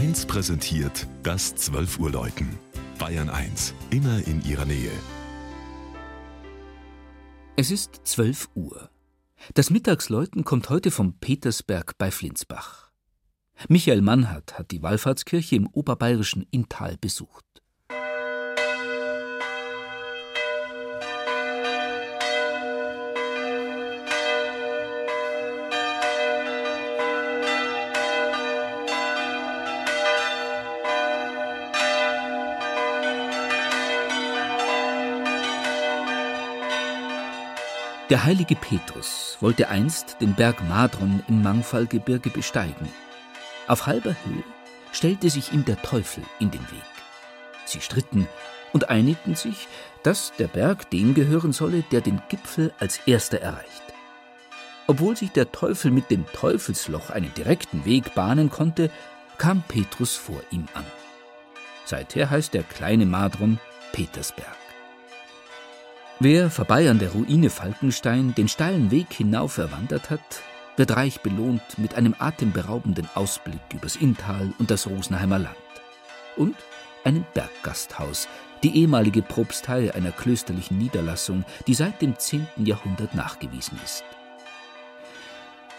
1 präsentiert das 12 Uhr Läuten. Bayern 1, immer in ihrer Nähe. Es ist 12 Uhr. Das Mittagsläuten kommt heute vom Petersberg bei Flinsbach. Michael Mannhardt hat die Wallfahrtskirche im oberbayerischen Inntal besucht. Der heilige Petrus wollte einst den Berg Madron im Mangfallgebirge besteigen. Auf halber Höhe stellte sich ihm der Teufel in den Weg. Sie stritten und einigten sich, dass der Berg dem gehören solle, der den Gipfel als erster erreicht. Obwohl sich der Teufel mit dem Teufelsloch einen direkten Weg bahnen konnte, kam Petrus vor ihm an. Seither heißt der kleine Madron Petersberg. Wer vorbei an der Ruine Falkenstein den steilen Weg hinauf erwandert hat, wird reich belohnt mit einem atemberaubenden Ausblick übers Inntal und das Rosenheimer Land. Und einem Berggasthaus, die ehemalige Propstei einer klösterlichen Niederlassung, die seit dem 10. Jahrhundert nachgewiesen ist.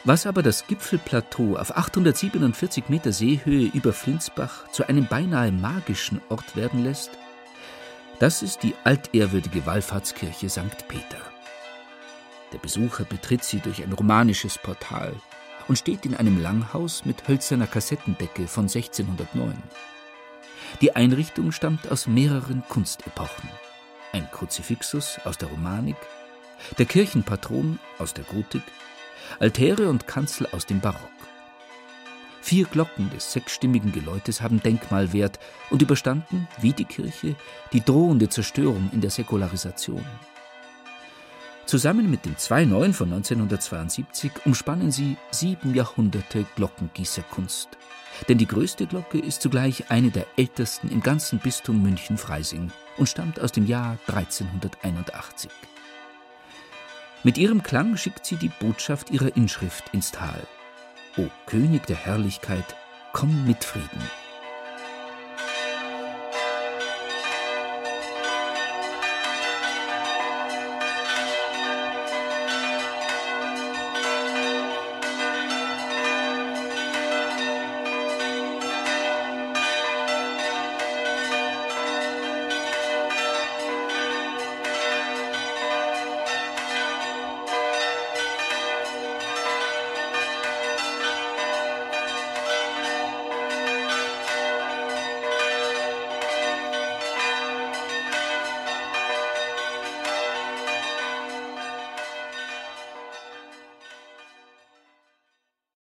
Was aber das Gipfelplateau auf 847 Meter Seehöhe über Flinsbach zu einem beinahe magischen Ort werden lässt, das ist die altehrwürdige Wallfahrtskirche St. Peter. Der Besucher betritt sie durch ein romanisches Portal und steht in einem Langhaus mit hölzerner Kassettendecke von 1609. Die Einrichtung stammt aus mehreren Kunstepochen. Ein Kruzifixus aus der Romanik, der Kirchenpatron aus der Gotik, Altäre und Kanzel aus dem Barock. Vier Glocken des sechsstimmigen Geläutes haben Denkmalwert und überstanden, wie die Kirche, die drohende Zerstörung in der Säkularisation. Zusammen mit den zwei neuen von 1972 umspannen sie sieben Jahrhunderte Glockengießerkunst. Denn die größte Glocke ist zugleich eine der ältesten im ganzen Bistum München-Freising und stammt aus dem Jahr 1381. Mit ihrem Klang schickt sie die Botschaft ihrer Inschrift ins Tal. O König der Herrlichkeit, komm mit Frieden.